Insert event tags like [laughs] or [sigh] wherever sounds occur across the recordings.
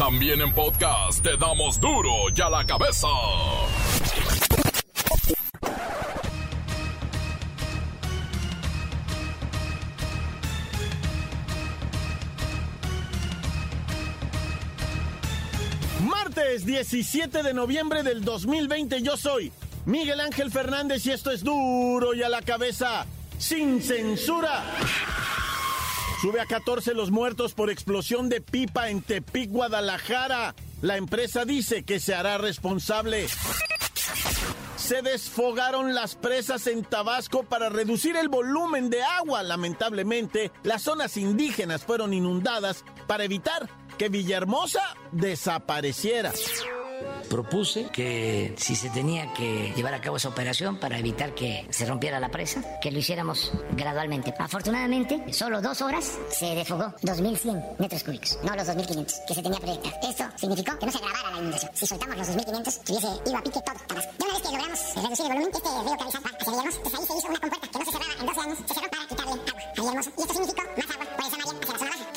También en podcast te damos duro y a la cabeza. Martes 17 de noviembre del 2020 yo soy Miguel Ángel Fernández y esto es duro y a la cabeza sin censura. Sube a 14 los muertos por explosión de pipa en Tepic, Guadalajara. La empresa dice que se hará responsable. Se desfogaron las presas en Tabasco para reducir el volumen de agua. Lamentablemente, las zonas indígenas fueron inundadas para evitar que Villahermosa desapareciera propuse que si se tenía que llevar a cabo esa operación para evitar que se rompiera la presa, que lo hiciéramos gradualmente. Afortunadamente, solo dos horas se desfogó 2.100 metros cúbicos, no los 2.500 que se tenía proyectado. Esto significó que no se agravara la inundación. Si soltamos los 2.500, tuviese ido a pique todo Tabasco. Ya una vez que logramos reducir el volumen, este río Cabezal va hacia Villahermosa, pues ahí se hizo una compuerta que no se cerraba en 12 años, se cerró para quitarle agua a Villahermosa. Y esto significó más agua por esa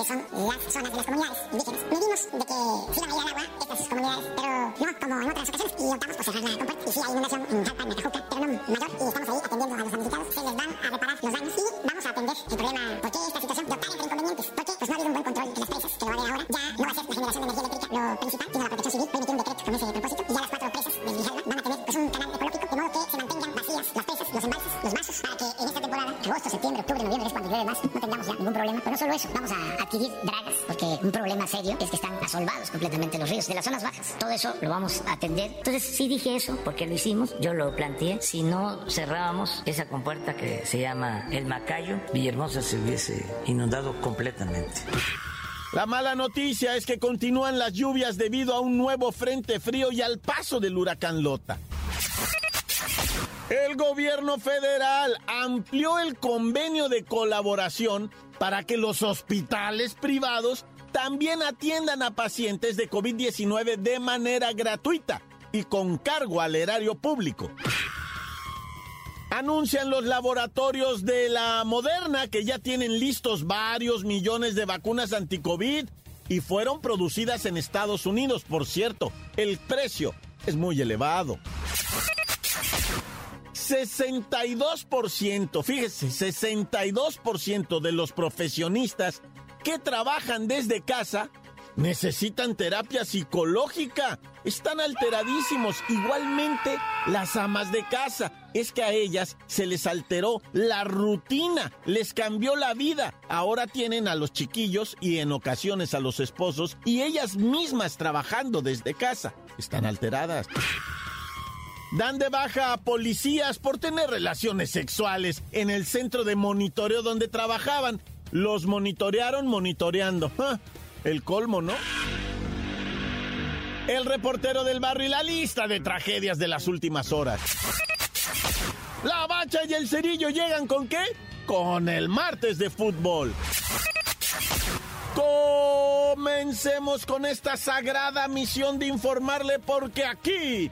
son las zonas de las comunidades indígenas. Medimos de que se iban a ir al agua estas comunidades, pero no como en otras ocasiones y optamos por cerrar la compuerta. Y sí hay inundación en Jalpan, Nacajuca, pero no mayor y estamos ahí atendiendo a los damnificados. Se les van a reparar los daños y vamos a atender el problema. ¿Por qué esta situación optar entre inconvenientes? Porque pues no ha habido un buen control de las presas, que lo ahora. Ya no va a ser la generación de energía eléctrica lo principal, adquirir dragas, porque un problema serio es que están asolvados completamente los ríos de las zonas bajas. Todo eso lo vamos a atender. Entonces sí dije eso, porque lo hicimos, yo lo planteé. Si no cerrábamos esa compuerta que se llama El Macayo, Villahermosa se hubiese inundado completamente. La mala noticia es que continúan las lluvias debido a un nuevo frente frío y al paso del huracán Lota. El gobierno federal amplió el convenio de colaboración para que los hospitales privados también atiendan a pacientes de COVID-19 de manera gratuita y con cargo al erario público. Anuncian los laboratorios de la Moderna que ya tienen listos varios millones de vacunas anti-COVID y fueron producidas en Estados Unidos. Por cierto, el precio es muy elevado. 62%, fíjese, 62% de los profesionistas que trabajan desde casa necesitan terapia psicológica. Están alteradísimos. Igualmente las amas de casa. Es que a ellas se les alteró la rutina, les cambió la vida. Ahora tienen a los chiquillos y en ocasiones a los esposos y ellas mismas trabajando desde casa. Están alteradas. Dan de baja a policías por tener relaciones sexuales en el centro de monitoreo donde trabajaban. Los monitorearon monitoreando. El colmo, ¿no? El reportero del barrio y la lista de tragedias de las últimas horas. La bacha y el cerillo llegan con qué? Con el martes de fútbol. Comencemos con esta sagrada misión de informarle porque aquí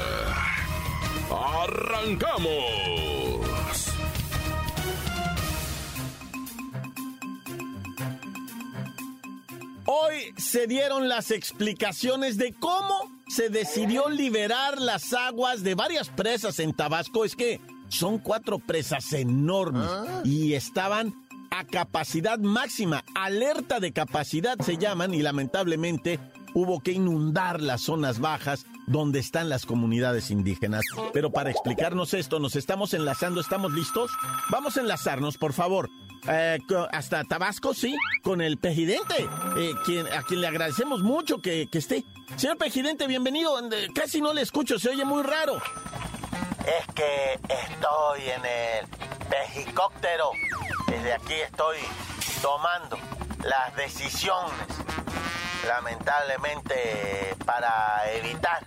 ¡Arrancamos! Hoy se dieron las explicaciones de cómo se decidió liberar las aguas de varias presas en Tabasco. Es que son cuatro presas enormes y estaban a capacidad máxima, alerta de capacidad se llaman y lamentablemente hubo que inundar las zonas bajas donde están las comunidades indígenas. Pero para explicarnos esto, nos estamos enlazando, ¿estamos listos? Vamos a enlazarnos, por favor. Eh, hasta Tabasco, sí, con el presidente, eh, a quien le agradecemos mucho que, esté. Señor presidente, bienvenido. Casi no le escucho, se oye muy raro. Es que estoy en el pejicóptero. Desde aquí estoy tomando las decisiones lamentablemente para evitar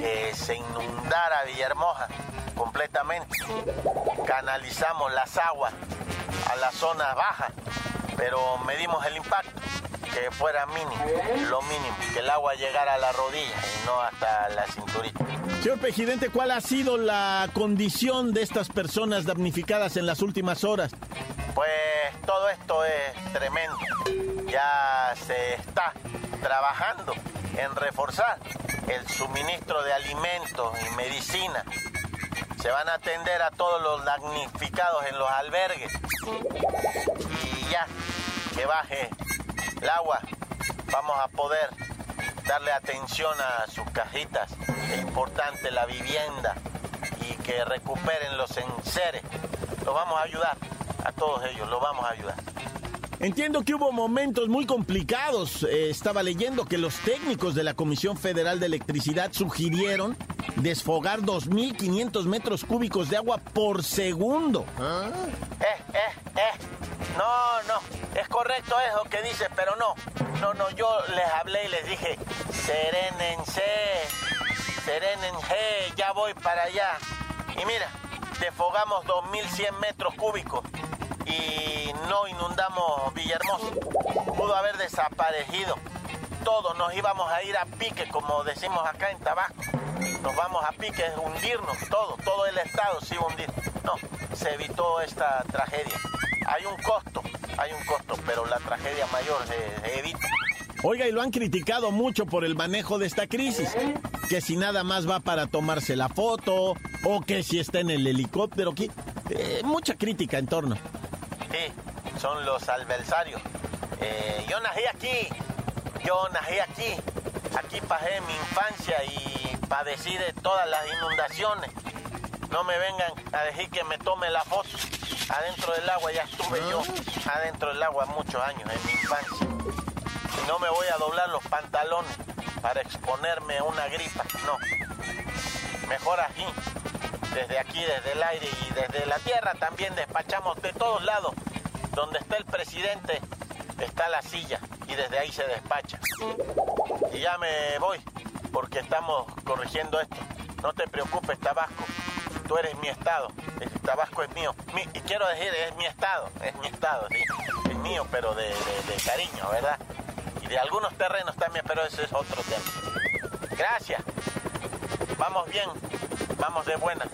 que se inundara Villahermosa completamente. Canalizamos las aguas a la zona baja, pero medimos el impacto, que fuera mínimo, lo mínimo, que el agua llegara a la rodilla y no hasta la cinturita. Señor presidente, ¿cuál ha sido la condición de estas personas damnificadas en las últimas horas? Pues todo esto es tremendo. Ya se está trabajando en reforzar el suministro de alimentos y medicina. Se van a atender a todos los damnificados en los albergues. Y ya, que baje el agua, vamos a poder darle atención a sus cajitas. Es importante la vivienda y que recuperen los enseres. Los vamos a ayudar, a todos ellos, los vamos a ayudar. Entiendo que hubo momentos muy complicados. Eh, estaba leyendo que los técnicos de la Comisión Federal de Electricidad sugirieron desfogar 2.500 metros cúbicos de agua por segundo. Eh, eh, eh. No, no, es correcto eso que dices, pero no. No, no, yo les hablé y les dije, serénense, serénense, ya voy para allá. Y mira, desfogamos 2.100 metros cúbicos y no inundamos Villahermosa. Pudo haber desaparecido. Todos nos íbamos a ir a pique, como decimos acá en Tabasco. Nos vamos a pique, es hundirnos, todo, todo el estado se iba a hundir. No, se evitó esta tragedia. Hay un costo, hay un costo, pero la tragedia mayor se, evita. Oiga, y lo han criticado mucho por el manejo de esta crisis. Que si nada más va para tomarse la foto, o que si está en el helicóptero. Eh, mucha crítica en torno. Sí, son los adversarios. Eh, yo nací aquí, yo nací aquí. Aquí pasé mi infancia y padecí de todas las inundaciones. No me vengan a decir que me tome la foto. Adentro del agua ya estuve yo, adentro del agua muchos años en mi infancia. Y no me voy a doblar los pantalones para exponerme a una gripa, no. Mejor aquí, desde aquí, desde el aire y desde la tierra también despachamos de todos lados. Donde está el presidente está la silla y desde ahí se despacha. Y ya me voy porque estamos corrigiendo esto. No te preocupes, Tabasco. Tú eres mi estado. Tabasco es mío. Y quiero decir, es mi estado. Es mi estado. Es mío, pero de, de- cariño, ¿verdad? Y de algunos terrenos también, pero ese es otro tema. Gracias. Vamos bien. Vamos de buena.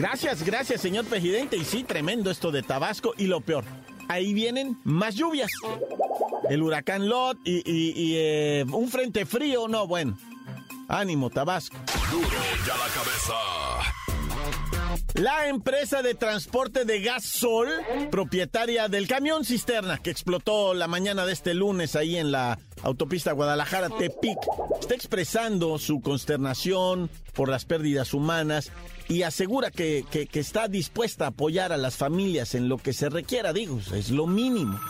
Gracias, gracias, señor presidente. Y sí, tremendo esto de Tabasco. Y lo peor, ahí vienen más lluvias. El huracán Lot y, eh, un frente frío. No, bueno. Ánimo, Tabasco. Duro ya la cabeza. La empresa de transporte de gas Sol, propietaria del camión cisterna que explotó la mañana de este lunes ahí en la autopista Guadalajara-Tepic, está expresando su consternación por las pérdidas humanas y asegura que, que- que está dispuesta a apoyar a las familias en lo que se requiera, digo, es lo mínimo.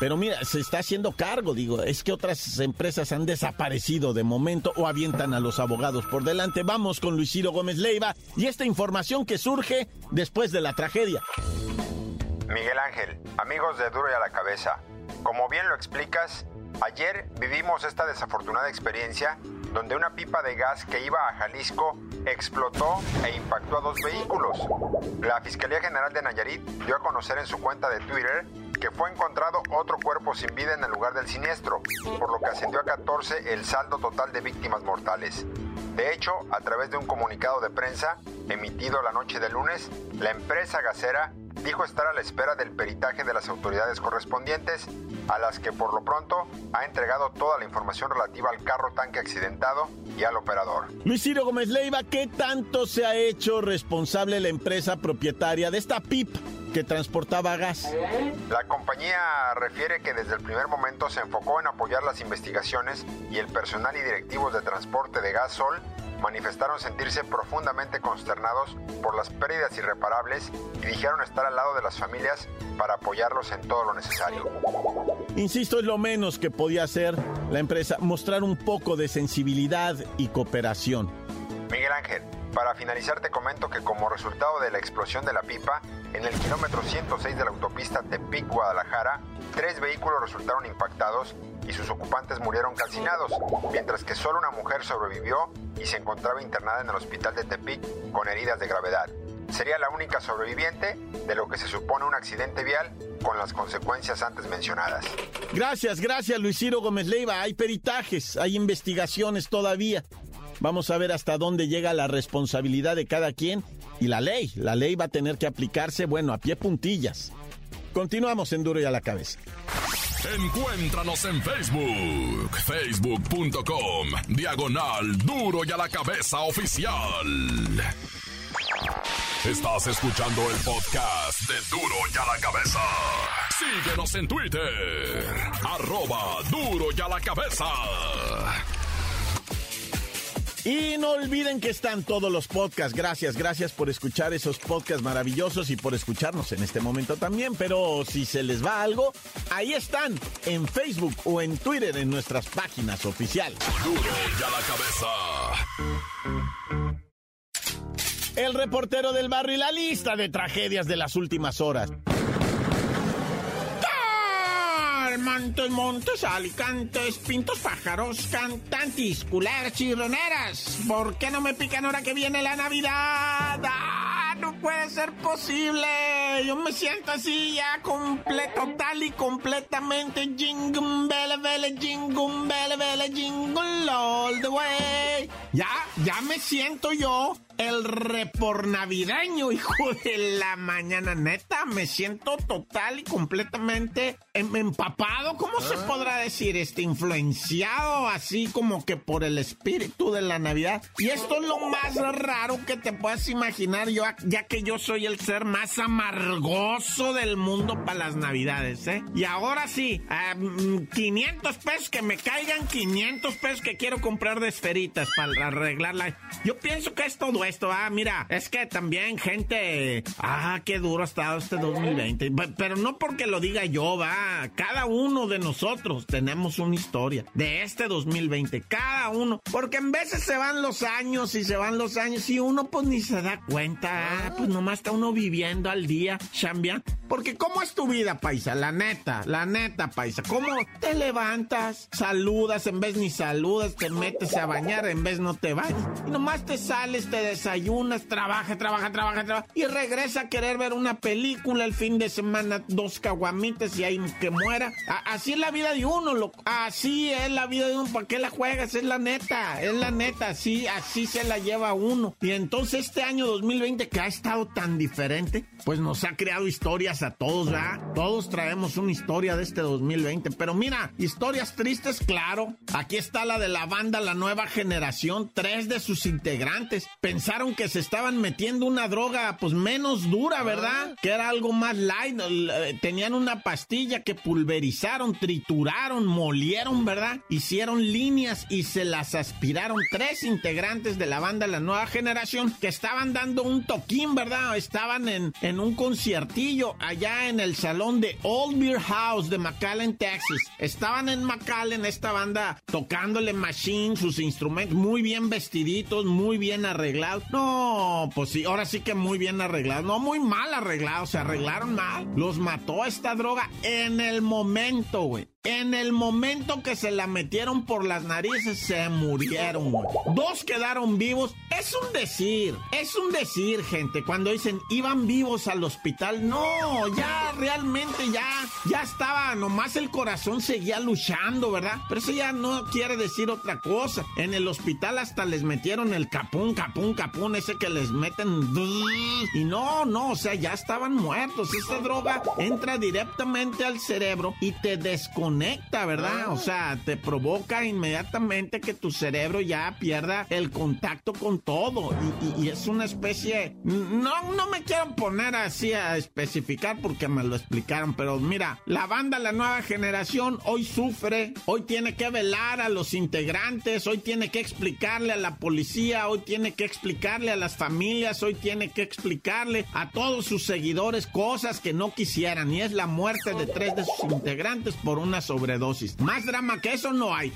Pero mira, se está haciendo cargo, digo, es que otras empresas han desaparecido de momento o avientan a los abogados por delante. Vamos con Luis Ciro Gómez Leiva y esta información que surge después de la tragedia. Miguel Ángel, amigos de Duro y a la Cabeza, como bien lo explicas, ayer vivimos esta desafortunada experiencia donde una pipa de gas que iba a Jalisco explotó e impactó a dos vehículos. La Fiscalía General de Nayarit dio a conocer en su cuenta de Twitter que fue encontrado otro cuerpo sin vida en el lugar del siniestro, por lo que ascendió a 14 el saldo total de víctimas mortales. De hecho, a través de un comunicado de prensa emitido la noche del lunes, la empresa gasera dijo estar a la espera del peritaje de las autoridades correspondientes, a las que por lo pronto ha entregado toda la información relativa al carro tanque accidentado y al operador. Luis Gómez Leiva, ¿qué tanto se ha hecho responsable la empresa propietaria de esta PIP que transportaba gas? La compañía refiere que desde el primer momento se enfocó en apoyar las investigaciones y el personal y directivos de transporte de gas Sol manifestaron sentirse profundamente consternados por las pérdidas irreparables y dijeron estar al lado de las familias para apoyarlos en todo lo necesario. Insisto, es lo menos que podía hacer la empresa, mostrar un poco de sensibilidad y cooperación. Miguel Ángel, para finalizar te comento que como resultado de la explosión de la pipa, en el kilómetro 106 de la autopista Tepic-Guadalajara, tres vehículos resultaron impactados y sus ocupantes murieron calcinados, mientras que solo una mujer sobrevivió y se encontraba internada en el hospital de Tepic con heridas de gravedad. Sería la única sobreviviente de lo que se supone un accidente vial con las consecuencias antes mencionadas. Gracias, gracias Luis Ciro Gómez Leiva. Hay peritajes, hay investigaciones todavía. Vamos a ver hasta dónde llega la responsabilidad de cada quien y la ley. La ley va a tener que aplicarse, bueno, a pie puntillas. Continuamos en Duro y a la cabeza. Encuéntranos en Facebook, facebook.com, diagonal Duro y a la cabeza oficial. Estás escuchando el podcast de Duro y a la cabeza. Síguenos en Twitter, arroba Duro y a la cabeza. Y no olviden que están todos los podcasts. Gracias, gracias por escuchar esos podcasts maravillosos y por escucharnos en este momento también. Pero si se les va algo, ahí están en Facebook o en Twitter en nuestras páginas oficiales. Duro la cabeza. El reportero del barrio y la lista de tragedias de las últimas horas. Montes, montes, alicantes, pintos, pájaros, cantantes, culeras, chirroneras. ¿Por qué no me pican ahora que viene la Navidad? ¡Ah, no puede ser posible! Yo me siento así ya completo, tal y completamente jingle bell bell, jingle bell bell, jingle all the way. Ya, ya me siento yo el repor navideño, hijo de la mañana. Neta, me siento total y completamente em, empapado. ¿Cómo se podrá decir? Este, influenciado así como que por el espíritu de la Navidad. Y esto es lo más raro que te puedas imaginar, yo, ya que yo soy el ser más amargoso del mundo para las Navidades, ¿eh? Y ahora sí, 500 pesos que me caigan, 500 pesos que quiero comprar de esferitas para arreglarla. Yo pienso que es todo esto, ah, mira, es que también gente, ah, qué duro ha estado este 2020, pero no porque lo diga yo, va, cada uno de nosotros tenemos una historia de este 2020, cada uno, porque en veces se van los años y se van los años y uno pues ni se da cuenta, ah, pues nomás está uno viviendo al día, chambian, porque ¿cómo es tu vida, paisa? La neta, la neta, paisa, ¿cómo te levantas, saludas, en vez ni saludas, te metes a bañar, en vez no te bañas, y nomás te sales, te desayunas, trabaja, trabaja, trabaja, trabaja, y regresa a querer ver una película el fin de semana, dos caguamitas y ahí que muera. así es la vida de uno, loco. Así es la vida de uno. ¿Para qué la juegas? Es la neta, es la neta. Así, así se la lleva uno. Y entonces este año 2020 que ha estado tan diferente, pues nos ha creado historias a todos, ¿verdad? Todos traemos una historia de este 2020. Pero mira, historias tristes, claro. Aquí está la de la banda La Nueva Generación. Tres de sus integrantes pensaron que se estaban metiendo una droga pues menos dura, ¿verdad? Que era algo más light. Eh, tenían una pastilla que pulverizaron, trituraron, molieron, ¿verdad? Hicieron líneas y se las aspiraron. Tres integrantes de la banda La Nueva Generación que estaban dando un toquín, ¿verdad? Estaban en, en un conciertillo allá en el salón de Old Beer House de McAllen, Texas. Estaban en McAllen, esta banda tocándole machine, sus instrumentos muy bien vestiditos, muy bien arreglados no, pues sí, ahora sí que muy bien arreglado. No, muy mal arreglado, se arreglaron mal. Los mató esta droga en el momento, güey. En el momento que se la metieron por las narices, se murieron. Dos quedaron vivos. Es un decir, es un decir, gente. Cuando dicen iban vivos al hospital, no, ya realmente ya, ya estaba, nomás el corazón seguía luchando, ¿verdad? Pero eso ya no quiere decir otra cosa. En el hospital hasta les metieron el capún, capún, capún, ese que les meten. [laughs] Y no, no, o sea, ya estaban muertos. Esta droga entra directamente al cerebro y te desconecta conecta, ¿verdad? O sea, te provoca inmediatamente que tu cerebro ya pierda el contacto con todo. Y, es una especie. No, no me quiero poner así a especificar porque me lo explicaron, pero mira, la banda La Nueva Generación hoy sufre, hoy tiene que velar a los integrantes, hoy tiene que explicarle a la policía, hoy tiene que explicarle a las familias, hoy tiene que explicarle a todos sus seguidores cosas que no quisieran. Y es la muerte de tres de sus integrantes por una sobredosis. Más drama que eso no hay.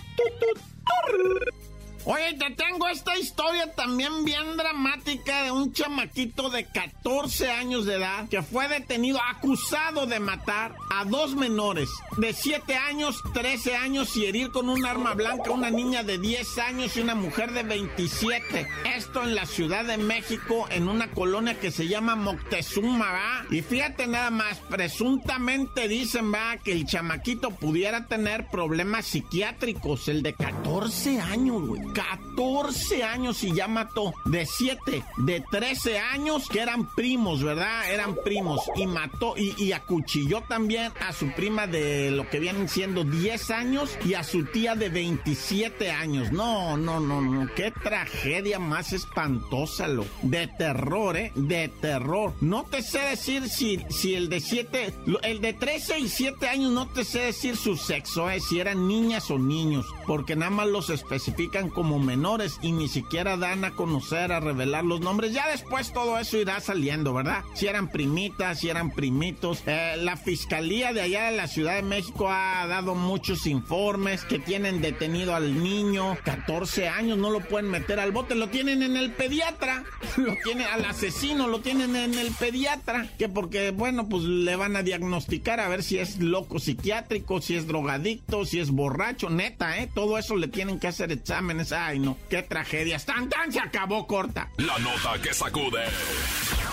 Oye, te tengo esta historia también bien dramática de un chamaquito de 14 años de edad que fue detenido acusado de matar a dos menores de 7 años, 13 años y herir con un arma blanca a una niña de 10 años y una mujer de 27. Esto en la Ciudad de México, en una colonia que se llama Moctezuma, ¿va? Y fíjate nada más, presuntamente dicen, va, que el chamaquito pudiera tener problemas psiquiátricos, el de 14 años, güey. 14 años y ya mató de 7, de 13 años, que eran primos, ¿verdad? Eran primos. Y mató y, y acuchilló también a su prima de lo que vienen siendo 10 años y a su tía de 27 años. No, no, no, no. Qué tragedia más espantosa, lo. De terror, ¿eh? De terror. No te sé decir si, si el de 7, el de 13 y 7 años, no te sé decir su sexo, ¿eh? Si eran niñas o niños, porque nada más los especifican como menores y ni siquiera dan a conocer, a revelar los nombres. Ya después todo eso irá saliendo, ¿verdad? Si eran primitas, si eran primitos. Eh, la fiscalía de allá de la Ciudad de México ha dado muchos informes que tienen detenido al niño, 14 años, no lo pueden meter al bote, lo tienen en el pediatra, [laughs] lo tienen al asesino, lo tienen en el pediatra, que porque, bueno, pues le van a diagnosticar a ver si es loco psiquiátrico, si es drogadicto, si es borracho, neta, ¿eh? Todo eso le tienen que hacer exámenes. Ay, no, qué tragedia. Tan, tan, se acabó corta. La nota que sacude.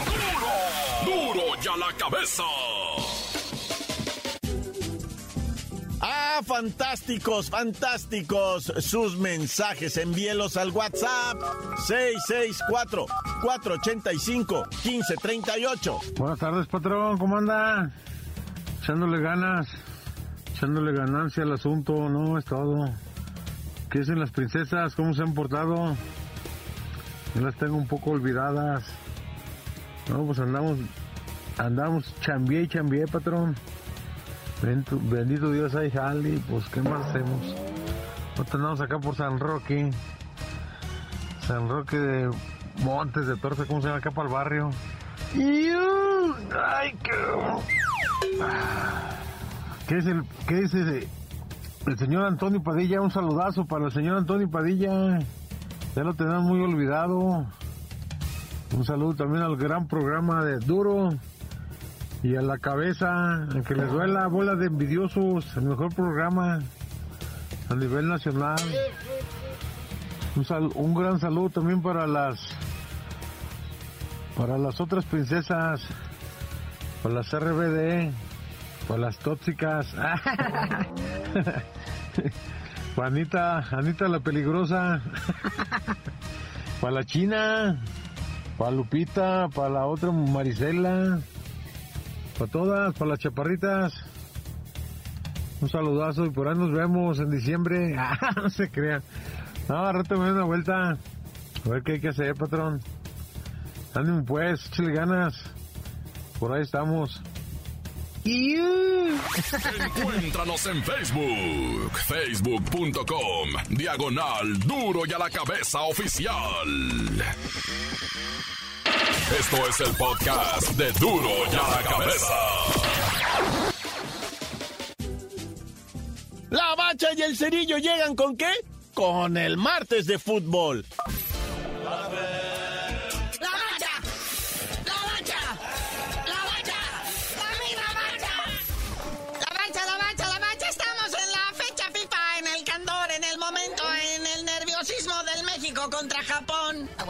¡Duro! ¡Duro ya la cabeza! Ah, fantásticos, fantásticos. Sus mensajes, envíelos al WhatsApp 664-485-1538. Buenas tardes, patrón, ¿cómo anda? Echándole ganas, echándole ganancia al asunto, no es todo. ¿Qué dicen las princesas? ¿Cómo se han portado? Yo las tengo un poco olvidadas. No, pues andamos, andamos chambié y chambié, patrón. Bendito, Dios hay jali, pues ¿qué más hacemos? Nosotros andamos acá por San Roque. San Roque de Montes de Torce, ¿cómo se llama acá para el barrio? ¡Ay, qué... ¿Qué es el, qué es ese? El señor Antonio Padilla, un saludazo para el señor Antonio Padilla. Ya lo tenemos muy olvidado. Un saludo también al gran programa de Duro y a la cabeza, a que les duela bola de envidiosos, el mejor programa a nivel nacional. Un, un gran saludo también para las para las otras princesas, para las RBD, para las tóxicas. [laughs] para Anita, la peligrosa. para la China, para Lupita, para la otra Marisela. Para todas, para las chaparritas. Un saludazo y por ahí nos vemos en diciembre. [laughs] No se crean. No, rato me doy una vuelta. A ver qué hay que hacer, patrón. Ánimo pues, échale ganas. Por ahí estamos. Encuéntranos en Facebook, facebook.com, diagonal duro y a la cabeza oficial. Esto es el podcast de duro y a la cabeza. La bacha y el cerillo llegan con qué? Con el martes de fútbol. ¡La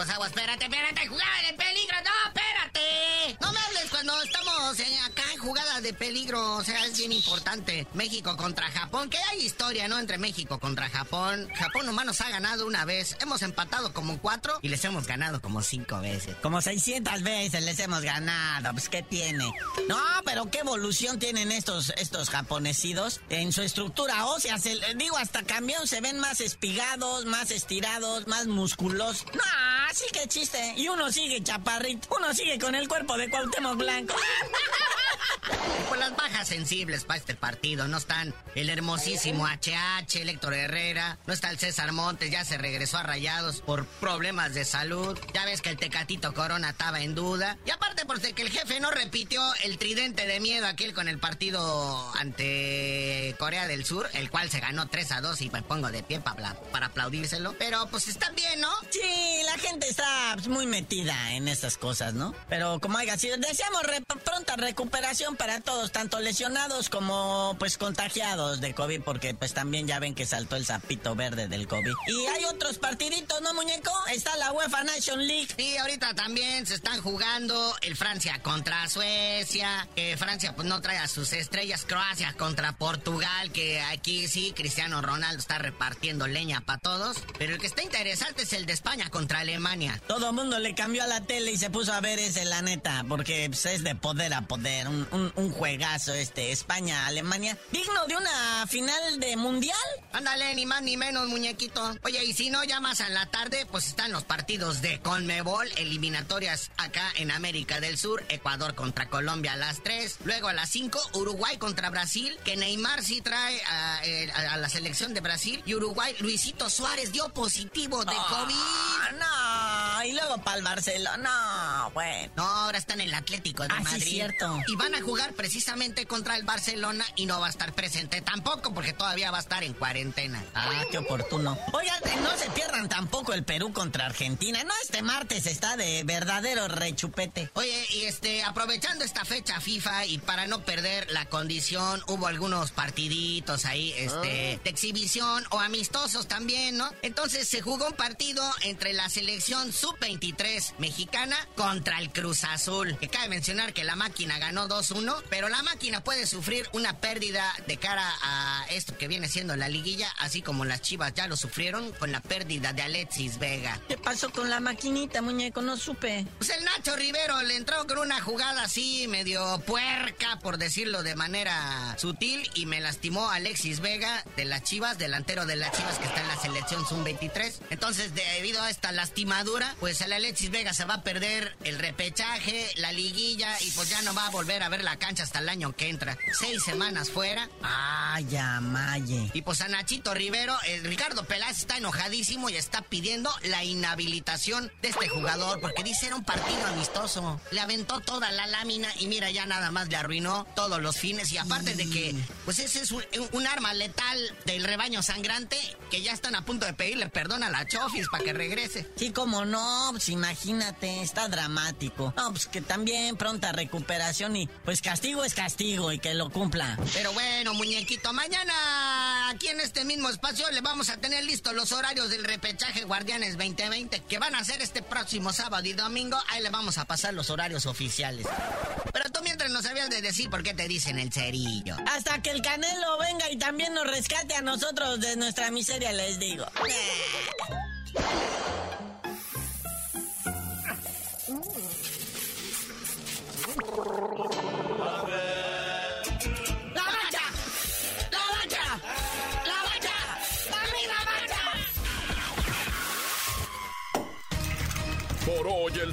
Aguas, aguas, espérate, espérate, jugada importante. México contra Japón, que hay historia, ¿no? Entre México contra Japón. Japón nomás nos ha ganado una vez, hemos empatado como cuatro y les hemos ganado como cinco veces. Como 600 veces les hemos ganado, pues ¿qué tiene? No, pero qué evolución tienen estos, estos japonesidos en su estructura ósea. Se- digo, hasta cambiaron, se ven más espigados, más estirados, más musculosos. No, sí que chiste. Y uno sigue chaparrito, uno sigue con el cuerpo de Cuauhtémoc Blanco. [laughs] Las bajas sensibles para este partido. No están el hermosísimo HH, Héctor Herrera. No está el César Montes, ya se regresó a Rayados por problemas de salud. Ya ves que el Tecatito Corona estaba en duda. Y aparte porque el jefe no repitió el tridente de miedo aquel con el partido ante Corea del Sur, el cual se ganó 3 a 2 y me pongo de pie para, para aplaudírselo. Pero pues está bien, ¿no? Sí, la gente está pues, muy metida en estas cosas, ¿no? Pero como haya sido, deseamos pronta recuperación para todos, tanto lesionados como pues contagiados de COVID, porque pues también ya ven que saltó el sapito verde del COVID. Y hay otros partiditos, ¿no, muñeco? Está la UEFA Nation League. Sí, ahorita también se están jugando el Francia contra Suecia, que Francia pues no trae a sus estrellas, Croacia contra Portugal, que aquí sí, Cristiano Ronaldo está repartiendo leña para todos, pero el que está interesante es el de España contra Alemania. Todo el mundo le cambió a la tele y se puso a ver ese, la neta, porque pues, es de poder a poder, un, un, juegazo este, España-Alemania, digno de una final de mundial. Ándale, ni más ni menos, muñequito. Oye, y si no, más en la tarde, pues están los partidos de Conmebol, eliminatorias acá en América del Sur, Ecuador contra Colombia a las 3, luego a las 5, Uruguay contra Brasil, que Neymar sí trae a, la selección de Brasil, y Uruguay, Luisito Suárez dio positivo de ah, COVID. No, y luego para el Barcelona, no, bueno. No, ahora está en el Atlético de ah, Madrid. cierto. Y van a jugar precisamente contra el Barcelona y no va a estar presente tampoco porque todavía va a estar en cuarentena. Ah, qué oportuno. Oigan, no se pierdan tampoco el Perú contra Argentina. No, este martes está de verdadero rechupete. Oye, y este, aprovechando esta fecha FIFA y para no perder la condición, hubo algunos partiditos ahí, este, ah. de exhibición o amistosos también, ¿no? Entonces se jugó un partido entre la selección sub-23 mexicana contra el Cruz Azul. Que cabe mencionar que la máquina ganó 2-1, pero la máquina puede sufrir una pérdida de cara a esto que viene siendo la liguilla, así como las chivas ya lo sufrieron con la pérdida de Alexis Vega. ¿Qué pasó con la maquinita, muñeco? No supe. Pues el Nacho Rivero le entró con una jugada así, medio puerca, por decirlo de manera sutil, y me lastimó Alexis Vega de las chivas, delantero de las chivas que está en la selección Zoom 23. Entonces, debido a esta lastimadura, pues el Alexis Vega se va a perder el repechaje, la liguilla, y pues ya no va a volver a ver la cancha hasta el año que entra. Seis semanas fuera. Ay, ya, maye. Y pues a Nachito Rivero, el Ricardo Peláez está enojadísimo y está pidiendo la inhabilitación de este jugador porque dice era un partido amistoso. Le aventó toda la lámina y mira, ya nada más le arruinó todos los fines. Y aparte de que, pues ese es un, arma letal del rebaño sangrante que ya están a punto de pedirle perdón a la Chofis para que regrese. Sí, como no, pues imagínate, está dramático. No, pues que también pronta recuperación y pues castigo es castigo y que lo cumpla. Pero bueno, muñequito, mañana aquí en este mismo espacio le vamos a tener listos los horarios del repechaje Guardianes 2020 que van a ser este próximo sábado y domingo. Ahí le vamos a pasar los horarios oficiales. Pero tú mientras no sabías de decir por qué te dicen el cerillo. Hasta que el Canelo venga y también nos rescate a nosotros de nuestra miseria, les digo.